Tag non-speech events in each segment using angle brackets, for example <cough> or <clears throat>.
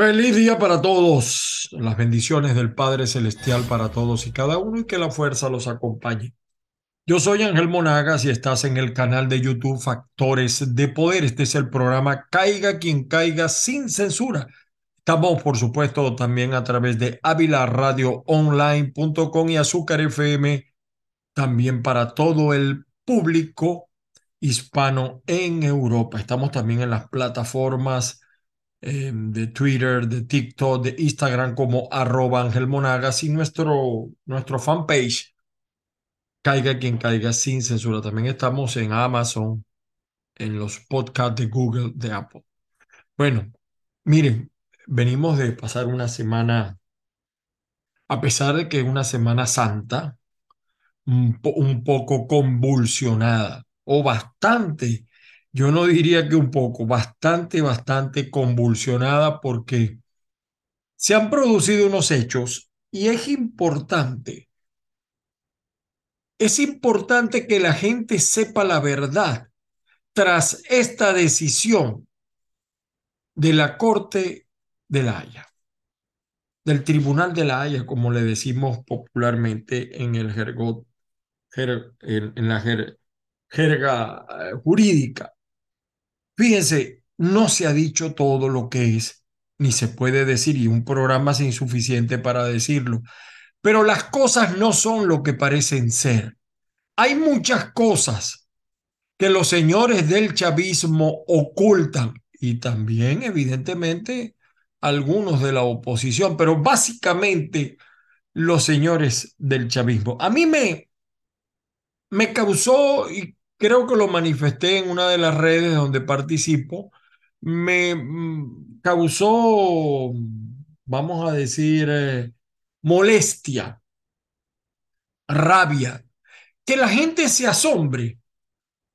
Feliz día para todos. Las bendiciones del Padre Celestial para todos y cada uno y que la fuerza los acompañe. Yo soy Ángel Monagas y estás en el canal de YouTube Factores de Poder. Este es el programa Caiga quien caiga sin censura. Estamos, por supuesto, también a través de avilaradioonline.com y Azúcar FM, también para todo el público hispano en Europa. Estamos también en las plataformas eh, de Twitter, de TikTok, de Instagram como arroba Monagas y nuestro, nuestro fanpage, Caiga quien caiga sin censura. También estamos en Amazon, en los podcasts de Google, de Apple. Bueno, miren, venimos de pasar una semana, a pesar de que es una semana santa, un, un poco convulsionada o bastante yo no diría que un poco, bastante, bastante convulsionada porque se han producido unos hechos y es importante, es importante que la gente sepa la verdad tras esta decisión de la Corte de la Haya, del Tribunal de la Haya, como le decimos popularmente en el jergot, en la jerga eh, jurídica. Fíjense, no se ha dicho todo lo que es, ni se puede decir, y un programa es insuficiente para decirlo, pero las cosas no son lo que parecen ser. Hay muchas cosas que los señores del chavismo ocultan y también, evidentemente, algunos de la oposición, pero básicamente los señores del chavismo. A mí me, me causó, y creo que lo manifesté en una de las redes donde participo, me mm, causó, vamos a decir, eh, molestia, rabia, que la gente se asombre,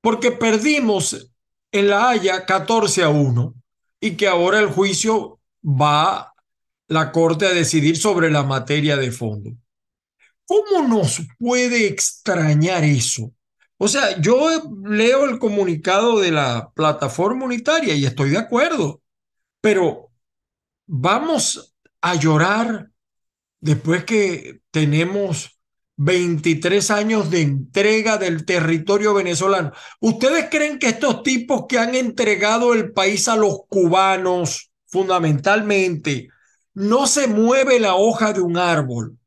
porque perdimos en La Haya 14 a 1 y que ahora el juicio va la Corte a decidir sobre la materia de fondo. ¿Cómo nos puede extrañar eso? O sea, yo leo el comunicado de la plataforma unitaria y estoy de acuerdo, pero vamos a llorar después que tenemos 23 años de entrega del territorio venezolano. ¿Ustedes creen que estos tipos que han entregado el país a los cubanos, fundamentalmente, no se mueve la hoja de un árbol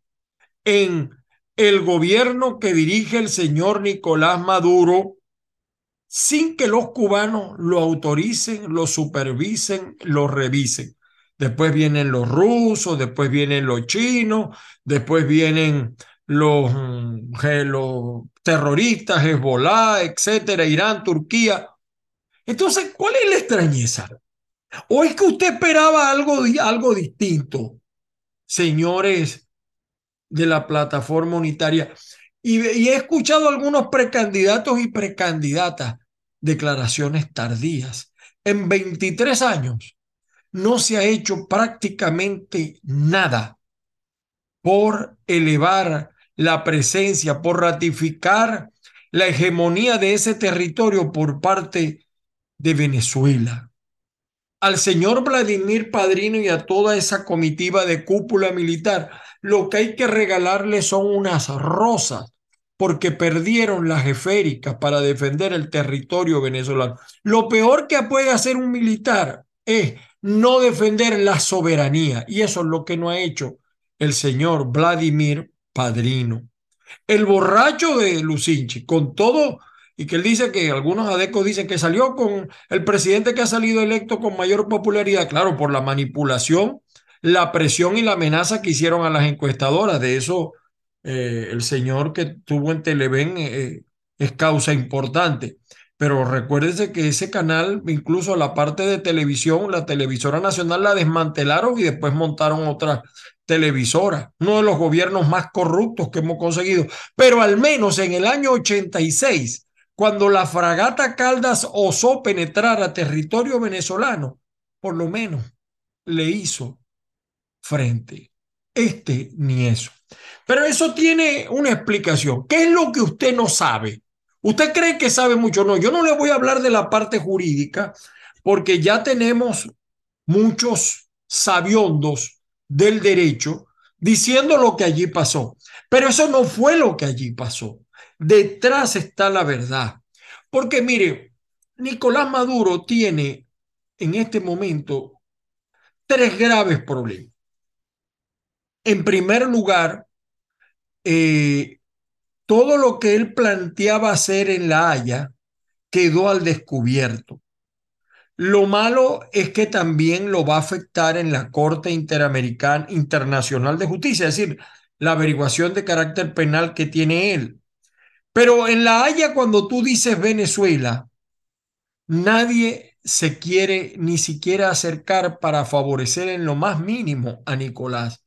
en el gobierno que dirige el señor Nicolás Maduro sin que los cubanos lo autoricen, lo supervisen, lo revisen. Después vienen los rusos, después vienen los chinos, después vienen los, mm, terroristas, Hezbollah, etcétera, Irán, Turquía. Entonces, ¿cuál es la extrañeza? ¿O es que usted esperaba algo, algo distinto, señores de la plataforma unitaria. Y, he escuchado algunos precandidatos y precandidatas declaraciones tardías. En 23 años no se ha hecho prácticamente nada por elevar la presencia, por ratificar la hegemonía de ese territorio por parte de Venezuela. Al señor Vladimir Padrino y a toda esa comitiva de cúpula militar lo que hay que regalarle son unas rosas, porque perdieron las jeféricas para defender el territorio venezolano. Lo peor que puede hacer un militar es no defender la soberanía, y eso es lo que no ha hecho el señor Vladimir Padrino. El borracho de Lucinchi, con todo, y que él dice que algunos adecos dicen que salió con el presidente que ha salido electo con mayor popularidad, claro, por la manipulación la presión y la amenaza que hicieron a las encuestadoras. De eso, eh, el señor que tuvo en Televen eh, es causa importante. Pero recuérdese que ese canal, incluso la parte de televisión, la televisora nacional la desmantelaron y después montaron otra televisora. Uno de los gobiernos más corruptos que hemos conseguido. Pero al menos en el año 86, cuando la fragata Caldas osó penetrar a territorio venezolano, por lo menos le hizo frente. Este ni eso. Pero eso tiene una explicación. ¿Qué es lo que usted no sabe? ¿Usted cree que sabe mucho? No, yo no le voy a hablar de la parte jurídica porque ya tenemos muchos sabiondos del derecho diciendo lo que allí pasó. Pero eso no fue lo que allí pasó. Detrás está la verdad. Porque mire, Nicolás Maduro tiene en este momento tres graves problemas. En primer lugar, eh, todo lo que él planteaba hacer en La Haya quedó al descubierto. Lo malo es que también lo va a afectar en la Corte Interamericana Internacional de Justicia, es decir, la averiguación de carácter penal que tiene él. Pero en La Haya, cuando tú dices Venezuela, nadie se quiere ni siquiera acercar para favorecer en lo más mínimo a Nicolás.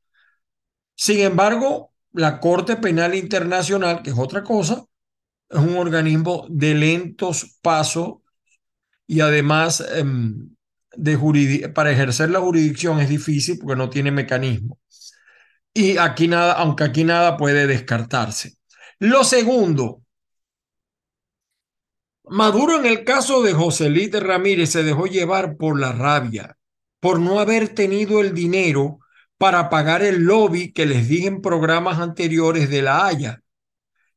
Sin embargo, la Corte Penal Internacional, que es otra cosa, es un organismo de lentos pasos y además em, para ejercer la jurisdicción es difícil porque no tiene mecanismo. Y aquí nada, aunque aquí nada puede descartarse. Lo segundo, Maduro en el caso de José Luis Ramírez se dejó llevar por la rabia, por no haber tenido el dinero para pagar el lobby que les dije en programas anteriores de La Haya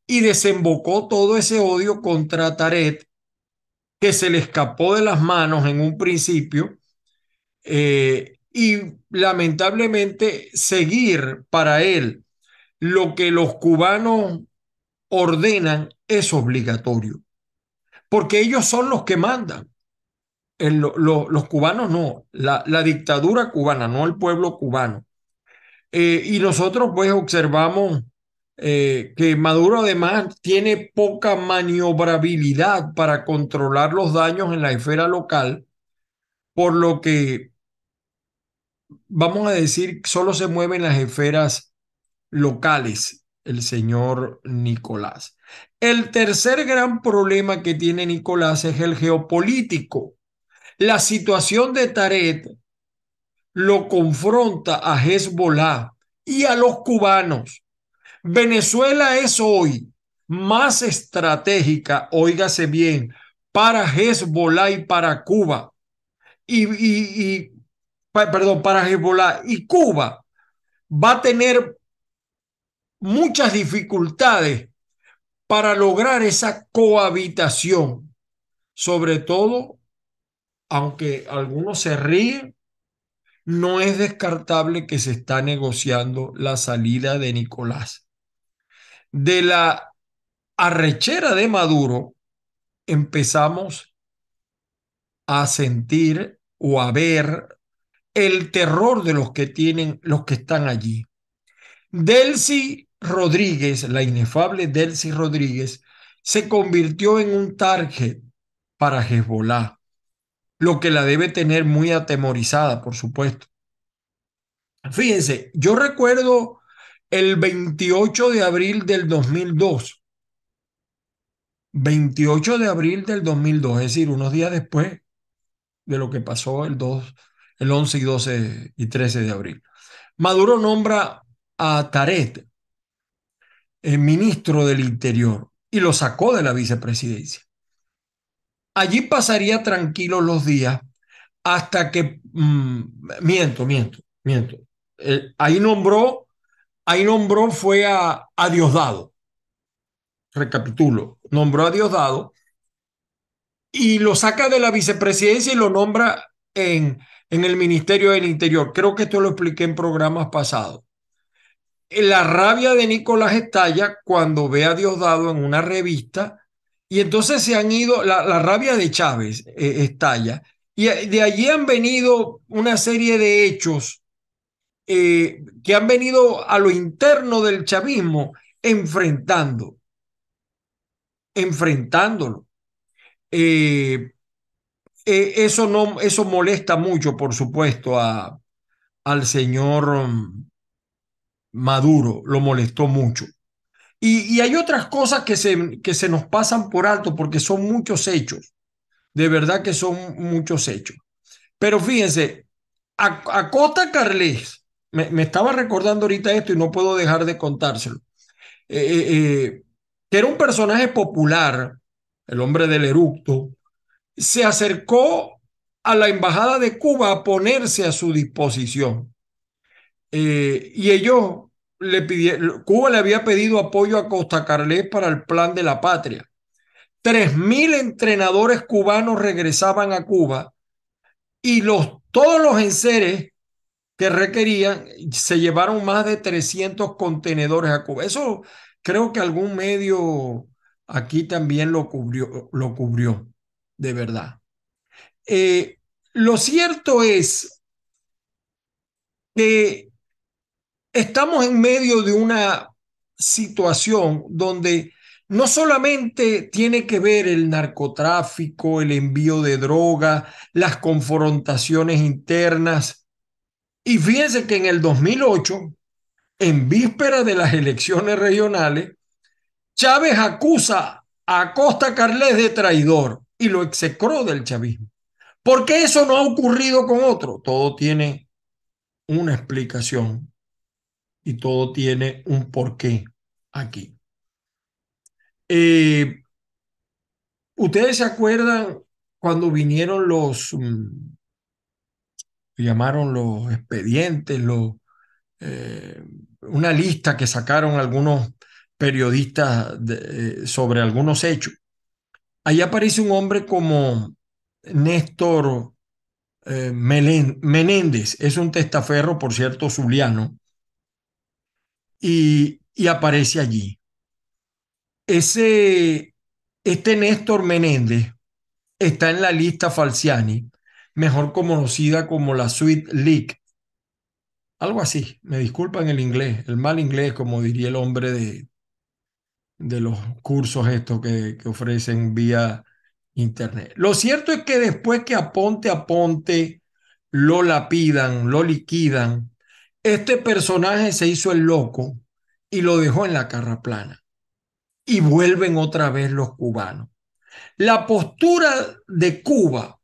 y desembocó todo ese odio contra Taret que se le escapó de las manos en un principio eh, y lamentablemente seguir para él lo que los cubanos ordenan es obligatorio, porque ellos son los que mandan. los cubanos no, la, dictadura cubana, no el pueblo cubano. Eh, y nosotros pues observamos eh, que Maduro además tiene poca maniobrabilidad para controlar los daños en la esfera local, por lo que vamos a decir solo se mueven las esferas locales el señor Nicolás. El tercer gran problema que tiene Nicolás es el geopolítico. La situación de Taret lo confronta a Hezbollah y a los cubanos. Venezuela es hoy más estratégica, óigase bien, para Hezbollah y para Cuba. Y, y, perdón, para Hezbollah y Cuba va a tener muchas dificultades para lograr esa cohabitación, sobre todo, aunque algunos se ríen, no es descartable que se está negociando la salida de Nicolás. De la arrechera de Maduro empezamos a sentir o a ver el terror de los que tienen, los que están allí. Delcy Rodríguez, la inefable Delcy Rodríguez, se convirtió en un target para Hezbollah lo que la debe tener muy atemorizada, por supuesto. Fíjense, yo recuerdo el 28 de abril del 2002. 28 de abril del 2002, es decir, unos días después de lo que pasó el 2, el 11 y 12 y 13 de abril. Maduro nombra a Taret, el ministro del Interior, y lo sacó de la vicepresidencia. Allí pasaría tranquilo los días hasta que, mm, miento, miento, miento. Eh, ahí nombró, ahí nombró fue a, a Diosdado. Recapitulo, nombró a Diosdado y lo saca de la vicepresidencia y lo nombra en, en el Ministerio del Interior. Creo que esto lo expliqué en programas pasados. La rabia de Nicolás estalla cuando ve a Diosdado en una revista y entonces se han ido, la, rabia de Chávez eh, estalla. Y de allí han venido una serie de hechos eh, que han venido a lo interno del chavismo enfrentando, enfrentándolo. Eh, eso, no, eso molesta mucho, por supuesto, a, al señor mm, Maduro, lo molestó mucho. Y, hay otras cosas que se, que se nos pasan por alto porque son muchos hechos. De verdad que son muchos hechos. Pero fíjense, a, Cota Carles, me, estaba recordando ahorita esto y no puedo dejar de contárselo, eh, eh, eh, que era un personaje popular, el hombre del eructo, se acercó a la Embajada de Cuba a ponerse a su disposición. Eh, y ellos le pidieron, Cuba le había pedido apoyo a Costa Carles para el plan de la patria. Tres mil entrenadores cubanos regresaban a Cuba y los, todos los enseres que requerían se llevaron más de 300 contenedores a Cuba. Eso creo que algún medio aquí también lo cubrió, lo cubrió de verdad. Eh, lo cierto es que estamos en medio de una situación donde no solamente tiene que ver el narcotráfico, el envío de droga, las confrontaciones internas. Y fíjense que en el 2008, en víspera de las elecciones regionales, Chávez acusa a Costa Carles de traidor y lo execró del chavismo. ¿Por qué eso no ha ocurrido con otro? Todo tiene una explicación y todo tiene un porqué aquí. Eh, ¿Ustedes se acuerdan cuando vinieron los, mm, llamaron los expedientes, eh, una lista que sacaron algunos periodistas eh, sobre algunos hechos? Ahí aparece un hombre como Néstor Menéndez, es un testaferro, por cierto, zuliano, y, aparece allí ese, este Néstor Menéndez está en la lista Falciani, mejor conocida como la Sweet League. Algo así, me disculpan el inglés, el mal inglés, como diría el hombre de, de los cursos estos que, que ofrecen vía internet. Lo cierto es que después que aponte a ponte lo lapidan, lo liquidan, este personaje se hizo el loco y lo dejó en la carra plana y vuelven otra vez los cubanos. La postura de Cuba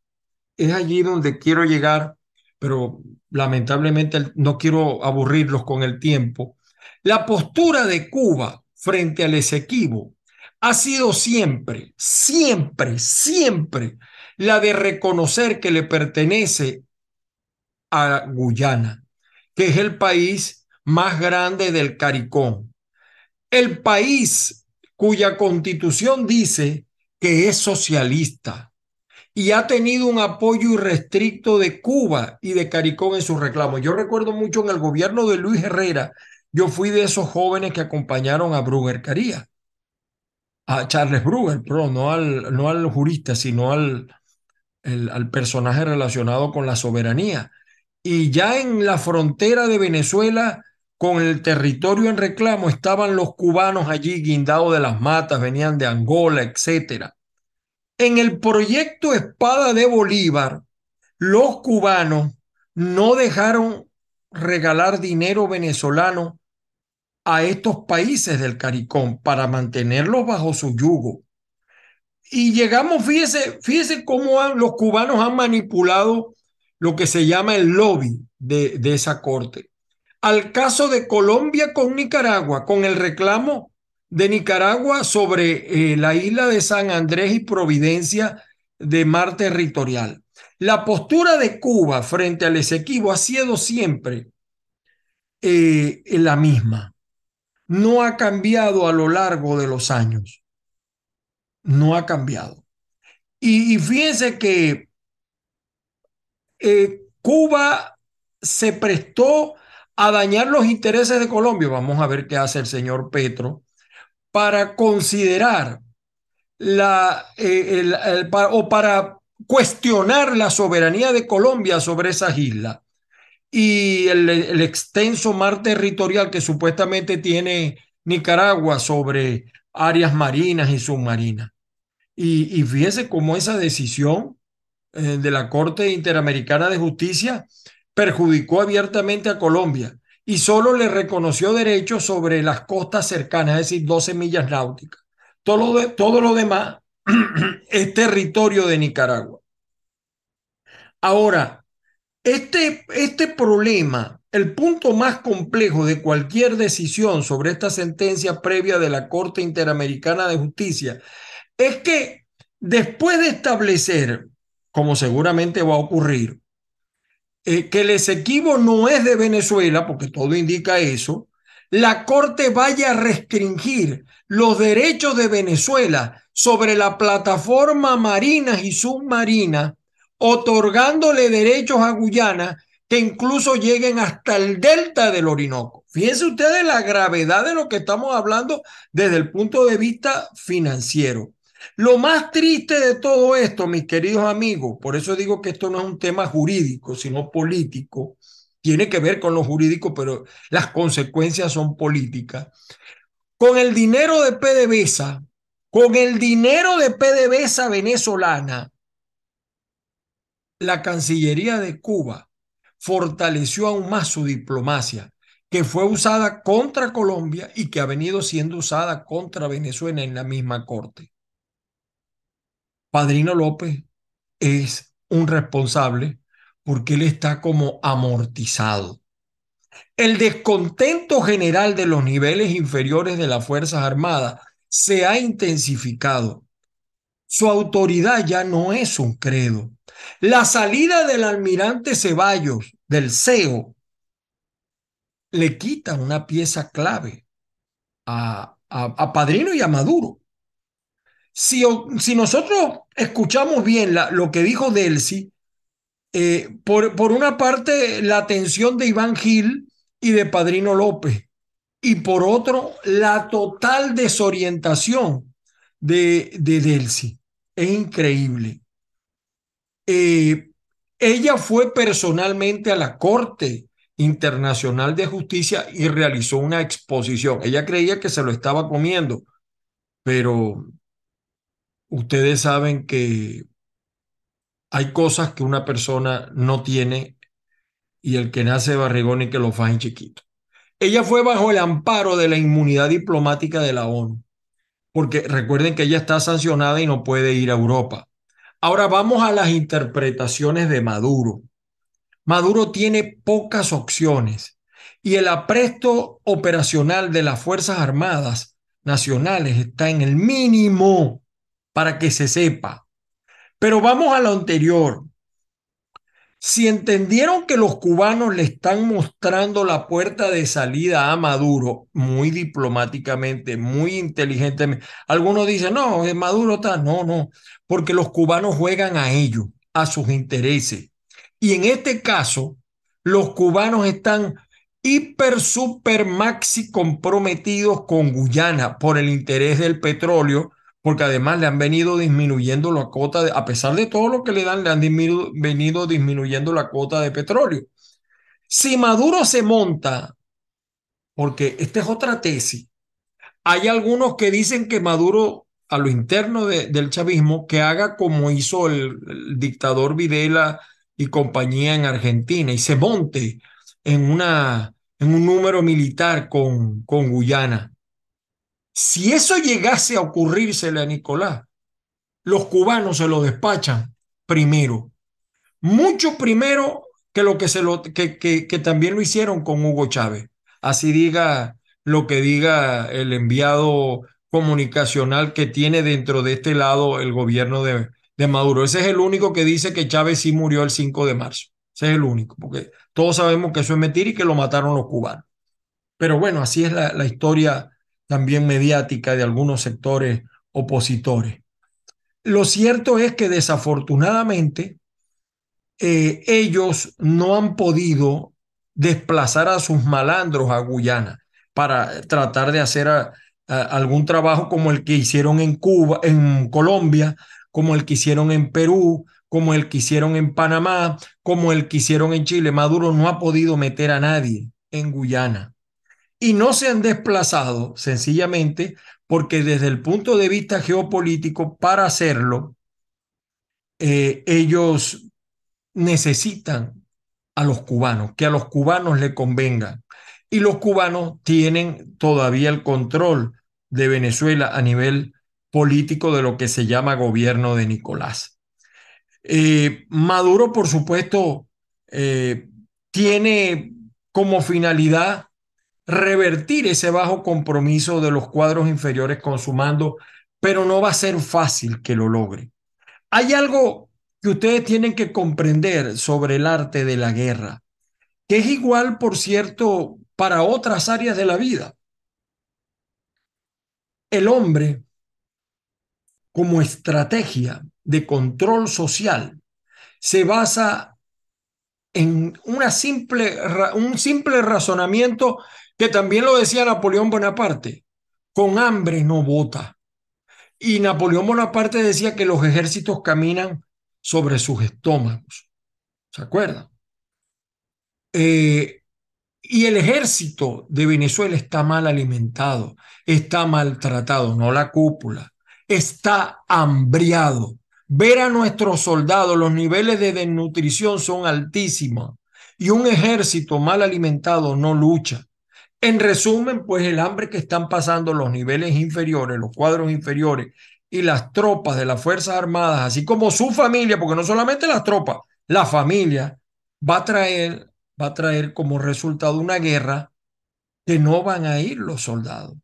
es allí donde quiero llegar, pero lamentablemente no quiero aburrirlos con el tiempo. La postura de Cuba frente al Esequibo ha sido siempre, siempre, siempre la de reconocer que le pertenece a Guyana, que es el país más grande del CARICOM. El país cuya constitución dice que es socialista y ha tenido un apoyo irrestricto de Cuba y de Caricón en sus reclamos. Yo recuerdo mucho en el gobierno de Luis Herrera, yo fui de esos jóvenes que acompañaron a Brugger Caría, a Charles Brugger, pero no al, no al jurista, sino al, al personaje relacionado con la soberanía. Y ya en la frontera de Venezuela con el territorio en reclamo estaban los cubanos allí guindados de las matas, venían de Angola, etc. En el proyecto Espada de Bolívar, los cubanos no dejaron regalar dinero venezolano a estos países del CARICOM para mantenerlos bajo su yugo. Y llegamos, fíjese, fíjese cómo los cubanos han manipulado lo que se llama el lobby de, de esa corte al caso de Colombia con Nicaragua, con el reclamo de Nicaragua sobre eh, la isla de San Andrés y Providencia de mar territorial. La postura de Cuba frente al Esequibo ha sido siempre eh, la misma. No ha cambiado a lo largo de los años. No ha cambiado. Y, fíjense que eh, Cuba se prestó a dañar los intereses de Colombia, vamos a ver qué hace el señor Petro, para considerar la, eh, o para cuestionar la soberanía de Colombia sobre esas islas y el, extenso mar territorial que supuestamente tiene Nicaragua sobre áreas marinas y submarinas. Y, y fíjese cómo esa decisión de la Corte Interamericana de Justicia perjudicó abiertamente a Colombia y solo le reconoció derechos sobre las costas cercanas, es decir, 12 millas náuticas. Todo lo, todo lo demás <clears throat> es territorio de Nicaragua. Ahora, este, este problema, el punto más complejo de cualquier decisión sobre esta sentencia previa de la Corte Interamericana de Justicia, es que después de establecer como seguramente va a ocurrir, eh, que el Esequibo no es de Venezuela, porque todo indica eso, la Corte vaya a restringir los derechos de Venezuela sobre la plataforma marinas y submarina, otorgándole derechos a Guyana que incluso lleguen hasta el delta del Orinoco. Fíjense ustedes la gravedad de lo que estamos hablando desde el punto de vista financiero. Lo más triste de todo esto, mis queridos amigos, por eso digo que esto no es un tema jurídico, sino político, tiene que ver con lo jurídico, pero las consecuencias son políticas. Con el dinero de PDVSA, con el dinero de PDVSA venezolana, la Cancillería de Cuba fortaleció aún más su diplomacia, que fue usada contra Colombia y que ha venido siendo usada contra Venezuela en la misma corte. Padrino López es un responsable porque él está como amortizado. El descontento general de los niveles inferiores de las Fuerzas Armadas se ha intensificado. Su autoridad ya no es un credo. La salida del almirante Ceballos del CEO le quita una pieza clave a, a, Padrino y a Maduro. Si, si nosotros escuchamos bien lo que dijo Delcy, eh, por, por una parte la atención de Iván Gil y de Padrino López, y por otro la total desorientación de, de Delcy. Es increíble. Eh, ella fue personalmente a la Corte Internacional de Justicia y realizó una exposición. Ella creía que se lo estaba comiendo, pero ustedes saben que hay cosas que una persona no tiene y el que nace barrigón y que lo fajen chiquito. Ella fue bajo el amparo de la inmunidad diplomática de la ONU, porque recuerden que ella está sancionada y no puede ir a Europa. Ahora vamos a las interpretaciones de Maduro. Maduro tiene pocas opciones y el apresto operacional de las Fuerzas Armadas Nacionales está en el mínimo para que se sepa. Pero vamos a lo anterior. Si entendieron que los cubanos le están mostrando la puerta de salida a Maduro muy diplomáticamente, muy inteligentemente, algunos dicen, no, Maduro está, no, no, porque los cubanos juegan a ellos, a sus intereses. Y en este caso, los cubanos están hiper, super, maxi comprometidos con Guyana por el interés del petróleo porque además le han venido disminuyendo la cuota, de, a pesar de todo lo que le dan, le han venido disminuyendo la cuota de petróleo. Si Maduro se monta, porque esta es otra tesis, hay algunos que dicen que Maduro, a lo interno del chavismo, que haga como hizo el, dictador Videla y compañía en Argentina y se monte en, una, en un número militar con, con Guyana. Si eso llegase a ocurrírsele a Nicolás, los cubanos se lo despachan primero, mucho primero que lo que se lo que, que, también lo hicieron con Hugo Chávez. Así diga lo que diga el enviado comunicacional que tiene dentro de este lado el gobierno de, de Maduro. Ese es el único que dice que Chávez sí murió el 5 de marzo. Ese es el único, porque todos sabemos que eso es mentira y que lo mataron los cubanos. Pero bueno, así es la historia también mediática de algunos sectores opositores. Lo cierto es que desafortunadamente eh, ellos no han podido desplazar a sus malandros a Guyana para tratar de hacer algún trabajo como el que hicieron en Cuba, en Colombia, como el que hicieron en Perú, como el que hicieron en Panamá, como el que hicieron en Chile. Maduro no ha podido meter a nadie en Guyana y no se han desplazado sencillamente porque desde el punto de vista geopolítico, para hacerlo, eh, ellos necesitan a los cubanos, que a los cubanos le convenga. Y los cubanos tienen todavía el control de Venezuela a nivel político de lo que se llama gobierno de Nicolás. Eh, Maduro, por supuesto, eh, tiene como finalidad revertir ese bajo compromiso de los cuadros inferiores con su mando, pero no va a ser fácil que lo logre. Hay algo que ustedes tienen que comprender sobre el arte de la guerra, que es igual, por cierto, para otras áreas de la vida. El hombre, como estrategia de control social, se basa en una simple, un simple razonamiento que también lo decía Napoleón Bonaparte, con hambre no vota. Y Napoleón Bonaparte decía que los ejércitos caminan sobre sus estómagos. ¿Se acuerdan? Eh, y el ejército de Venezuela está mal alimentado, está maltratado, no la cúpula, está hambriado. Ver a nuestros soldados, los niveles de desnutrición son altísimos y un ejército mal alimentado no lucha. En resumen, pues el hambre que están pasando los niveles inferiores, los cuadros inferiores y las tropas de las Fuerzas Armadas, así como su familia, porque no solamente las tropas, la familia va a traer, va a traer como resultado una guerra que no van a ir los soldados.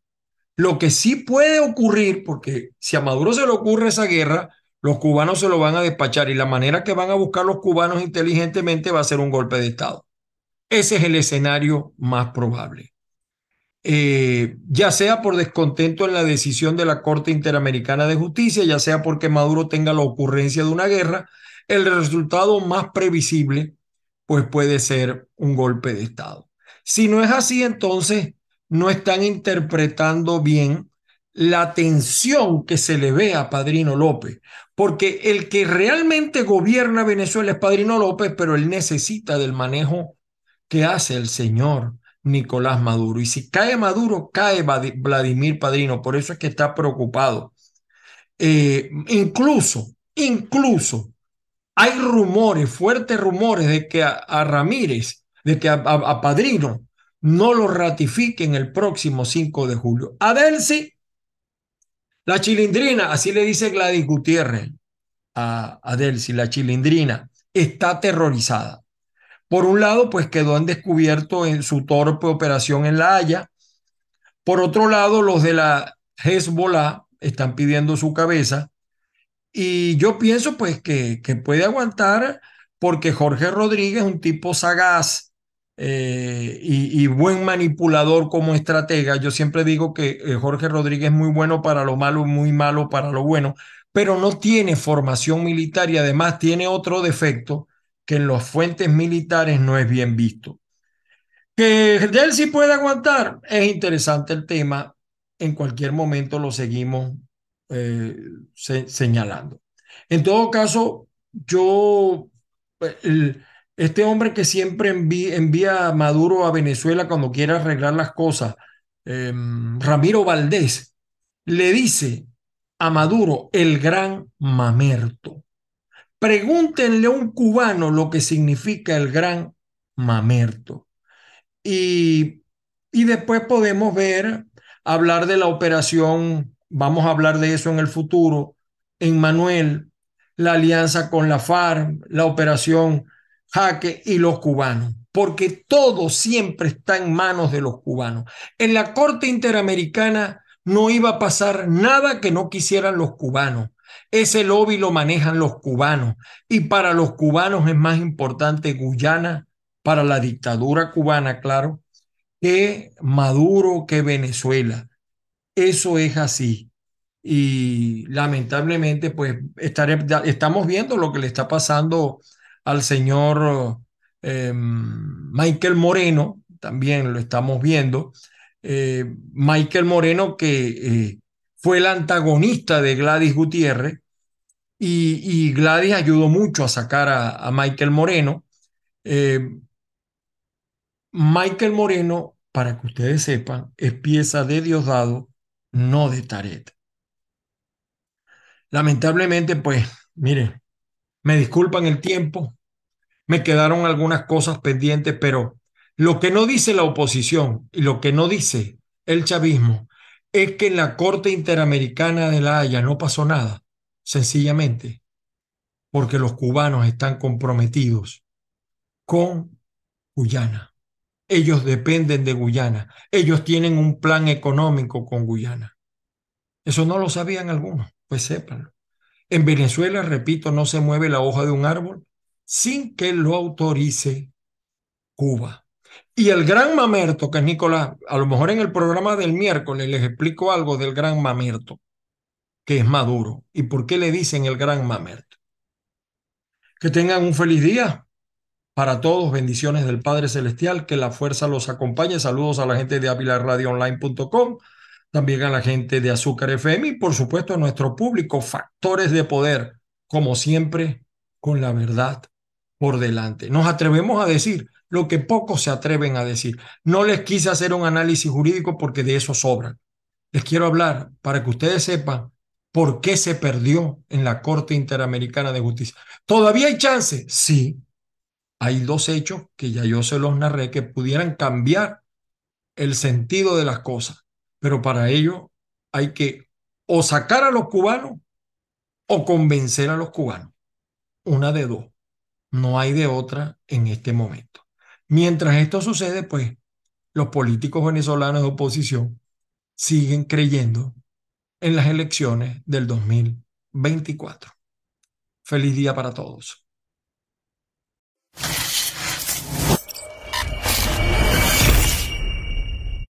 Lo que sí puede ocurrir, porque si a Maduro se le ocurre esa guerra, los cubanos se lo van a despachar y la manera que van a buscar los cubanos inteligentemente va a ser un golpe de Estado. Ese es el escenario más probable. Eh, ya sea por descontento en la decisión de la Corte Interamericana de Justicia, ya sea porque Maduro tenga la ocurrencia de una guerra, el resultado más previsible pues puede ser un golpe de Estado. Si no es así, entonces no están interpretando bien la tensión que se le ve a Padrino López, porque el que realmente gobierna Venezuela es Padrino López, pero él necesita del manejo que hace el señor Nicolás Maduro. Y si cae Maduro, cae Vladimir Padrino, por eso es que está preocupado. Eh, incluso, incluso, hay rumores, fuertes rumores de que a, Ramírez, de que a, Padrino no lo ratifiquen el próximo 5 de julio. A Delcy la chilindrina, así le dice Gladys Gutiérrez a, a Delcy, la chilindrina, está aterrorizada. Por un lado, pues quedó en descubierto en su torpe operación en La Haya. Por otro lado, los de la Hezbollah están pidiendo su cabeza. Y yo pienso pues que, puede aguantar porque Jorge Rodríguez es un tipo sagaz, eh, y, buen manipulador como estratega. Yo siempre digo que eh, Jorge Rodríguez es muy bueno para lo malo muy malo para lo bueno, pero no tiene formación militar y además tiene otro defecto que en las fuentes militares no es bien visto. Que sí puede aguantar, es interesante el tema, en cualquier momento lo seguimos eh, señalando. En todo caso, yo, el, este hombre que siempre envía, a Maduro a Venezuela cuando quiere arreglar las cosas, em, Ramiro Valdés, le dice a Maduro el gran mamerto. Pregúntenle a un cubano lo que significa el gran mamerto. Y, y después podemos ver, hablar de la operación, vamos a hablar de eso en el futuro, en Manuel, la alianza con la FARC, la operación Jaque y los cubanos, porque todo siempre está en manos de los cubanos. En la Corte Interamericana no iba a pasar nada que no quisieran los cubanos. Ese lobby lo manejan los cubanos y para los cubanos es más importante Guyana, para la dictadura cubana, claro, que Maduro, que Venezuela. Eso es así. Y lamentablemente, pues estamos viendo lo que le está pasando al señor eh, Michael Moreno, también lo estamos viendo. Eh, Michael Moreno, que eh, fue el antagonista de Gladys Gutiérrez, y, Gladys ayudó mucho a sacar a, Michael Moreno. Michael Moreno, para que ustedes sepan, es pieza de Diosdado, no de Taret. Lamentablemente, pues, miren, me disculpan el tiempo, me quedaron algunas cosas pendientes, pero lo que no dice la oposición y lo que no dice el chavismo es que en la Corte Interamericana de la Haya no pasó nada, sencillamente porque los cubanos están comprometidos con Guyana. Ellos dependen de Guyana. Ellos tienen un plan económico con Guyana. Eso no lo sabían algunos, pues sépanlo. En Venezuela, repito, no se mueve la hoja de un árbol sin que lo autorice Cuba. Y el gran mamerto, que es Nicolás, a lo mejor en el programa del miércoles les explico algo del gran mamerto, que es Maduro, y por qué le dicen el gran mamerto. Que tengan un feliz día para todos, bendiciones del Padre Celestial, que la fuerza los acompañe. Saludos a la gente de avilaradioonline.com, también a la gente de Azúcar FM y por supuesto a nuestro público, factores de poder, como siempre, con la verdad por delante. Nos atrevemos a decir lo que pocos se atreven a decir. No les quise hacer un análisis jurídico porque de eso sobran. Les quiero hablar para que ustedes sepan por qué se perdió en la Corte Interamericana de Justicia. ¿Todavía hay chance? Sí. Hay dos hechos que ya yo se los narré que pudieran cambiar el sentido de las cosas, pero para ello hay que o sacar a los cubanos o convencer a los cubanos. Una de dos. No hay de otra en este momento. Mientras esto sucede, pues los políticos venezolanos de oposición siguen creyendo en las elecciones del 2024. Feliz día para todos.